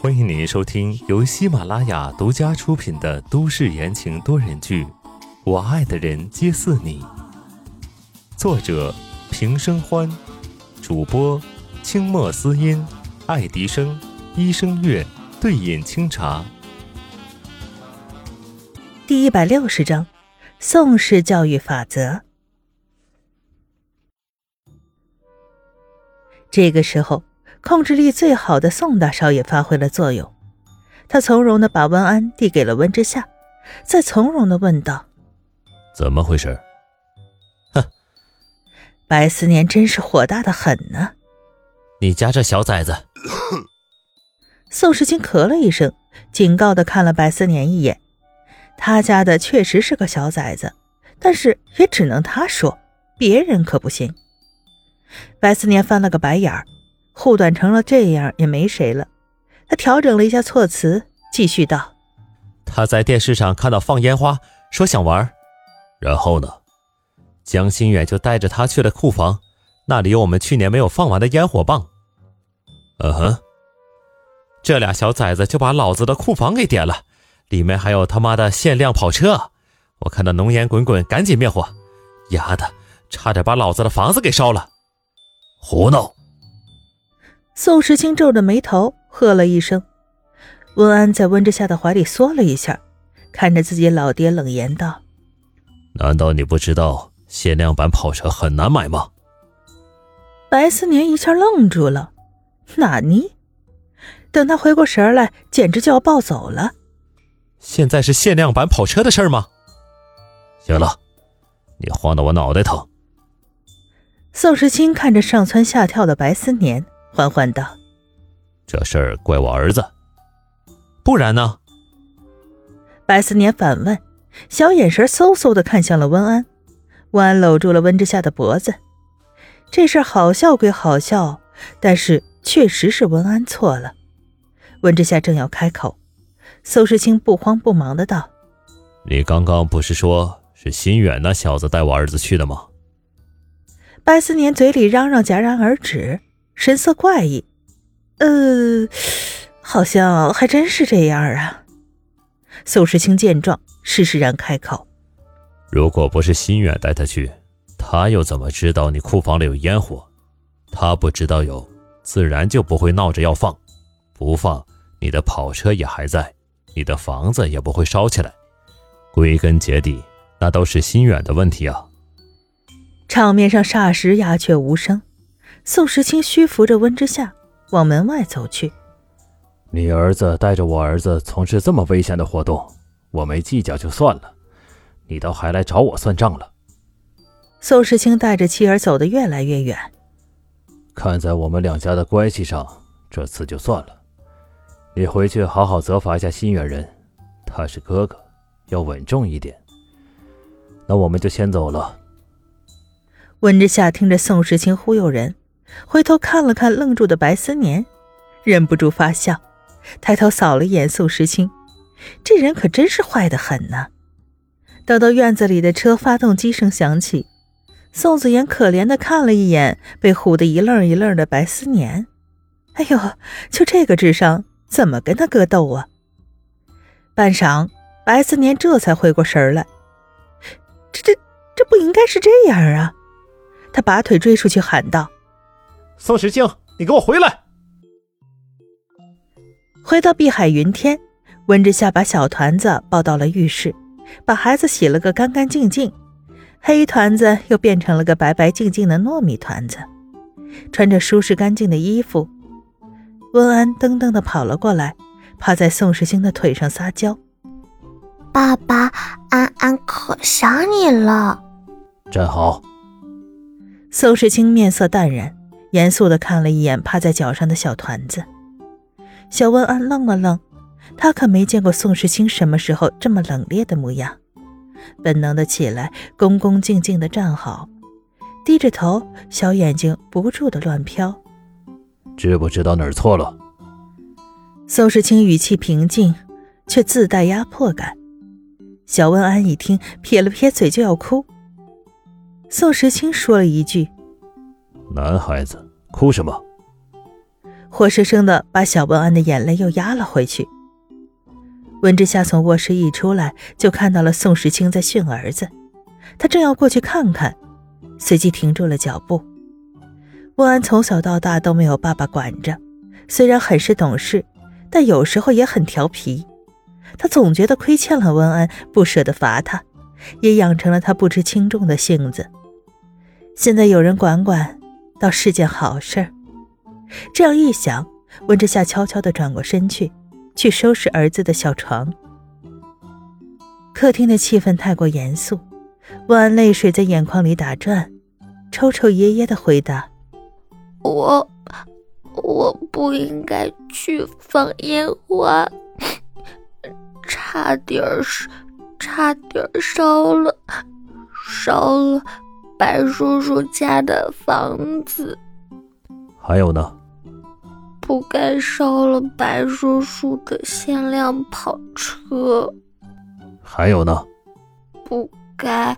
欢迎您收听由喜马拉雅独家出品的都市言情多人剧《我爱的人皆似你》，作者平生欢，主播清墨思音、爱迪生、医生月、对饮清茶。第一百六十章：宋氏教育法则。这个时候。控制力最好的宋大少爷发挥了作用，他从容的把温安递给了温之夏，再从容的问道：“怎么回事？”哼，白思年真是火大的很呢。你家这小崽子！宋时清咳了一声，警告的看了白思年一眼。他家的确实是个小崽子，但是也只能他说，别人可不行。白思年翻了个白眼儿。护短成了这样，也没谁了。他调整了一下措辞，继续道：“他在电视上看到放烟花，说想玩，然后呢？江心远就带着他去了库房，那里有我们去年没有放完的烟火棒。嗯哼，这俩小崽子就把老子的库房给点了，里面还有他妈的限量跑车。我看到浓烟滚滚，赶紧灭火。丫的，差点把老子的房子给烧了！胡闹！”宋时清皱着眉头，喝了一声。温安在温之夏的怀里缩了一下，看着自己老爹，冷言道：“难道你不知道限量版跑车很难买吗？”白思年一下愣住了。哪尼？等他回过神来，简直就要暴走了。现在是限量版跑车的事吗？行了，你晃得我脑袋疼。宋时清看着上蹿下跳的白思年。缓缓道：“这事儿怪我儿子，不然呢？”白思年反问，小眼神嗖嗖的看向了温安。温安搂住了温之夏的脖子。这事好笑归好笑，但是确实是温安错了。温之夏正要开口，邹世清不慌不忙的道：“你刚刚不是说是心远那小子带我儿子去的吗？”白思年嘴里嚷嚷，戛然而止。神色怪异，呃，好像还真是这样啊。宋时清见状，施施然开口：“如果不是心远带他去，他又怎么知道你库房里有烟火？他不知道有，自然就不会闹着要放。不放，你的跑车也还在，你的房子也不会烧起来。归根结底，那都是心远的问题啊。”场面上霎时鸦雀无声。宋时清虚扶着温之夏往门外走去。你儿子带着我儿子从事这么危险的活动，我没计较就算了，你倒还来找我算账了。宋时清带着妻儿走得越来越远。看在我们两家的关系上，这次就算了。你回去好好责罚一下心远人，他是哥哥，要稳重一点。那我们就先走了。温之夏听着宋时清忽悠人。回头看了看愣住的白思年，忍不住发笑，抬头扫了一眼宋时清，这人可真是坏的很呢。等到院子里的车发动机声响起，宋子妍可怜的看了一眼被唬得一愣一愣的白思年，哎呦，就这个智商，怎么跟他哥斗啊？半晌，白思年这才回过神来，这这这不应该是这样啊！他拔腿追出去喊道。宋时清，你给我回来！回到碧海云天，温之夏把小团子抱到了浴室，把孩子洗了个干干净净，黑团子又变成了个白白净净的糯米团子，穿着舒适干净的衣服。温安噔噔的跑了过来，趴在宋时清的腿上撒娇：“爸爸，安安可想你了。”站好。宋时清面色淡然。严肃地看了一眼趴在脚上的小团子，小温安愣了愣，他可没见过宋时清什么时候这么冷冽的模样，本能的起来，恭恭敬敬地站好，低着头，小眼睛不住地乱飘。知不知道哪儿错了？宋时清语气平静，却自带压迫感。小温安一听，撇了撇嘴就要哭。宋时清说了一句。男孩子哭什么？活生生的把小文安的眼泪又压了回去。温之夏从卧室一出来，就看到了宋时清在训儿子，他正要过去看看，随即停住了脚步。温安从小到大都没有爸爸管着，虽然很是懂事，但有时候也很调皮。他总觉得亏欠了温安，不舍得罚他，也养成了他不知轻重的性子。现在有人管管，倒是件好事儿。这样一想，温之夏悄悄地转过身去。去收拾儿子的小床。客厅的气氛太过严肃，温安泪水在眼眶里打转，抽抽噎噎的回答：“我，我不应该去放烟花，差点儿差点儿烧了，烧了白叔叔家的房子。还有呢？”不该烧了白叔叔的限量跑车。还有呢？不该，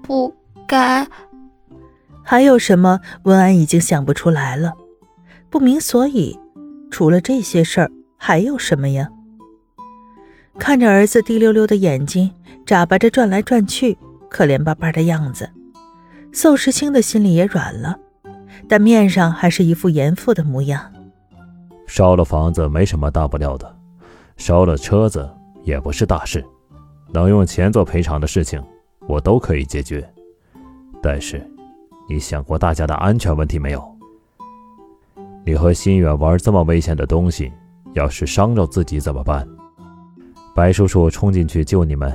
不该。还有什么？文安已经想不出来了，不明所以。除了这些事儿，还有什么呀？看着儿子滴溜溜的眼睛，眨巴着转来转去，可怜巴巴的样子，宋时清的心里也软了。但面上还是一副严父的模样。烧了房子没什么大不了的，烧了车子也不是大事，能用钱做赔偿的事情，我都可以解决。但是，你想过大家的安全问题没有？你和心远玩这么危险的东西，要是伤着自己怎么办？白叔叔冲进去救你们，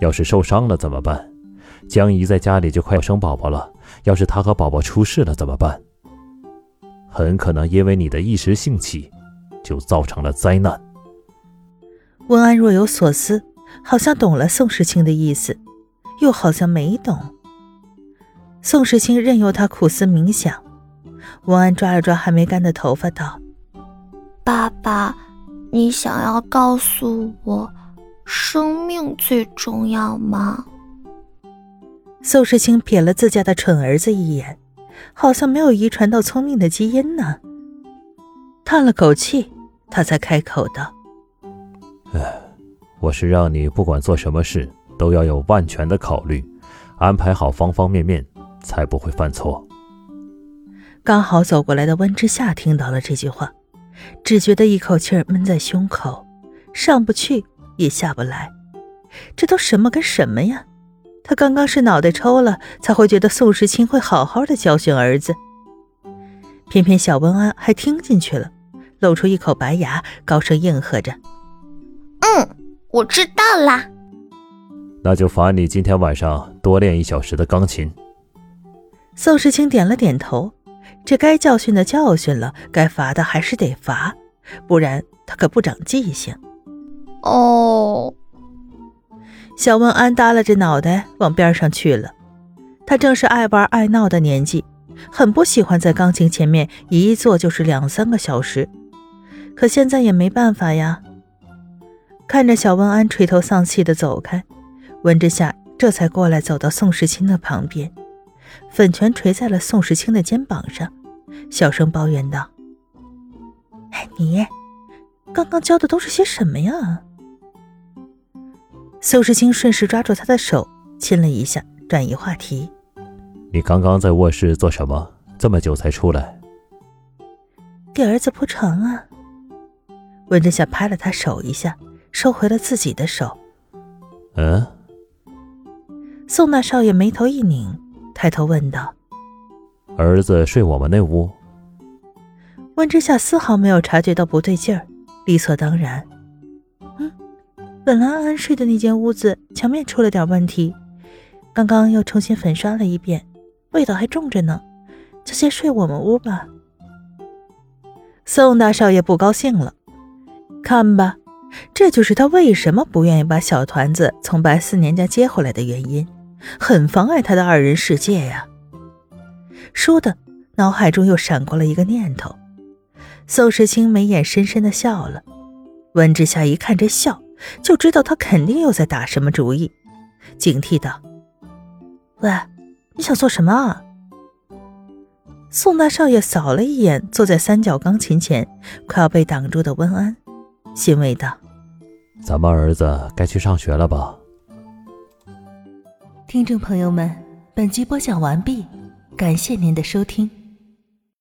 要是受伤了怎么办？江姨在家里就快要生宝宝了。要是她和宝宝出事了怎么办？很可能因为你的一时兴起，就造成了灾难。温安若有所思，好像懂了宋时清的意思，又好像没懂。宋时清任由他苦思冥想，温安抓了抓还没干的头发，道：“爸爸，你想要告诉我，生命最重要吗？”宋时清瞥了自家的蠢儿子一眼，好像没有遗传到聪明的基因呢。叹了口气，他才开口道：“哎，我是让你不管做什么事都要有万全的考虑，安排好方方面面，才不会犯错。”刚好走过来的温之夏听到了这句话，只觉得一口气儿闷在胸口，上不去也下不来。这都什么跟什么呀？他刚刚是脑袋抽了，才会觉得宋时清会好好的教训儿子。偏偏小温安还听进去了，露出一口白牙，高声应和着：“嗯，我知道啦。”那就罚你今天晚上多练一小时的钢琴。宋时清点了点头，这该教训的教训了，该罚的还是得罚，不然他可不长记性。哦。小温安耷拉着脑袋往边上去了。他正是爱玩爱闹的年纪，很不喜欢在钢琴前面一坐就是两三个小时。可现在也没办法呀。看着小温安垂头丧气的走开，温之夏这才过来走到宋时清的旁边，粉拳捶在了宋时清的肩膀上，小声抱怨道：“哎，你刚刚教的都是些什么呀？”宋时清顺势抓住他的手，亲了一下，转移话题：“你刚刚在卧室做什么？这么久才出来？”“给儿子铺床啊。”温之夏拍了他手一下，收回了自己的手。“嗯？”宋大少爷眉头一拧，抬头问道：“儿子睡我们那屋？”温之夏丝毫没有察觉到不对劲儿，理所当然。本来安安睡的那间屋子墙面出了点问题，刚刚又重新粉刷了一遍，味道还重着呢。就先睡我们屋吧。宋大少爷不高兴了，看吧，这就是他为什么不愿意把小团子从白四年家接回来的原因，很妨碍他的二人世界呀。说的，脑海中又闪过了一个念头。宋时清眉眼深深的笑了，温之夏一看这笑。就知道他肯定又在打什么主意，警惕道：“喂，你想做什么啊？”宋大少爷扫了一眼坐在三角钢琴前快要被挡住的温安，欣慰道：“咱们儿子该去上学了吧？”听众朋友们，本集播讲完毕，感谢您的收听。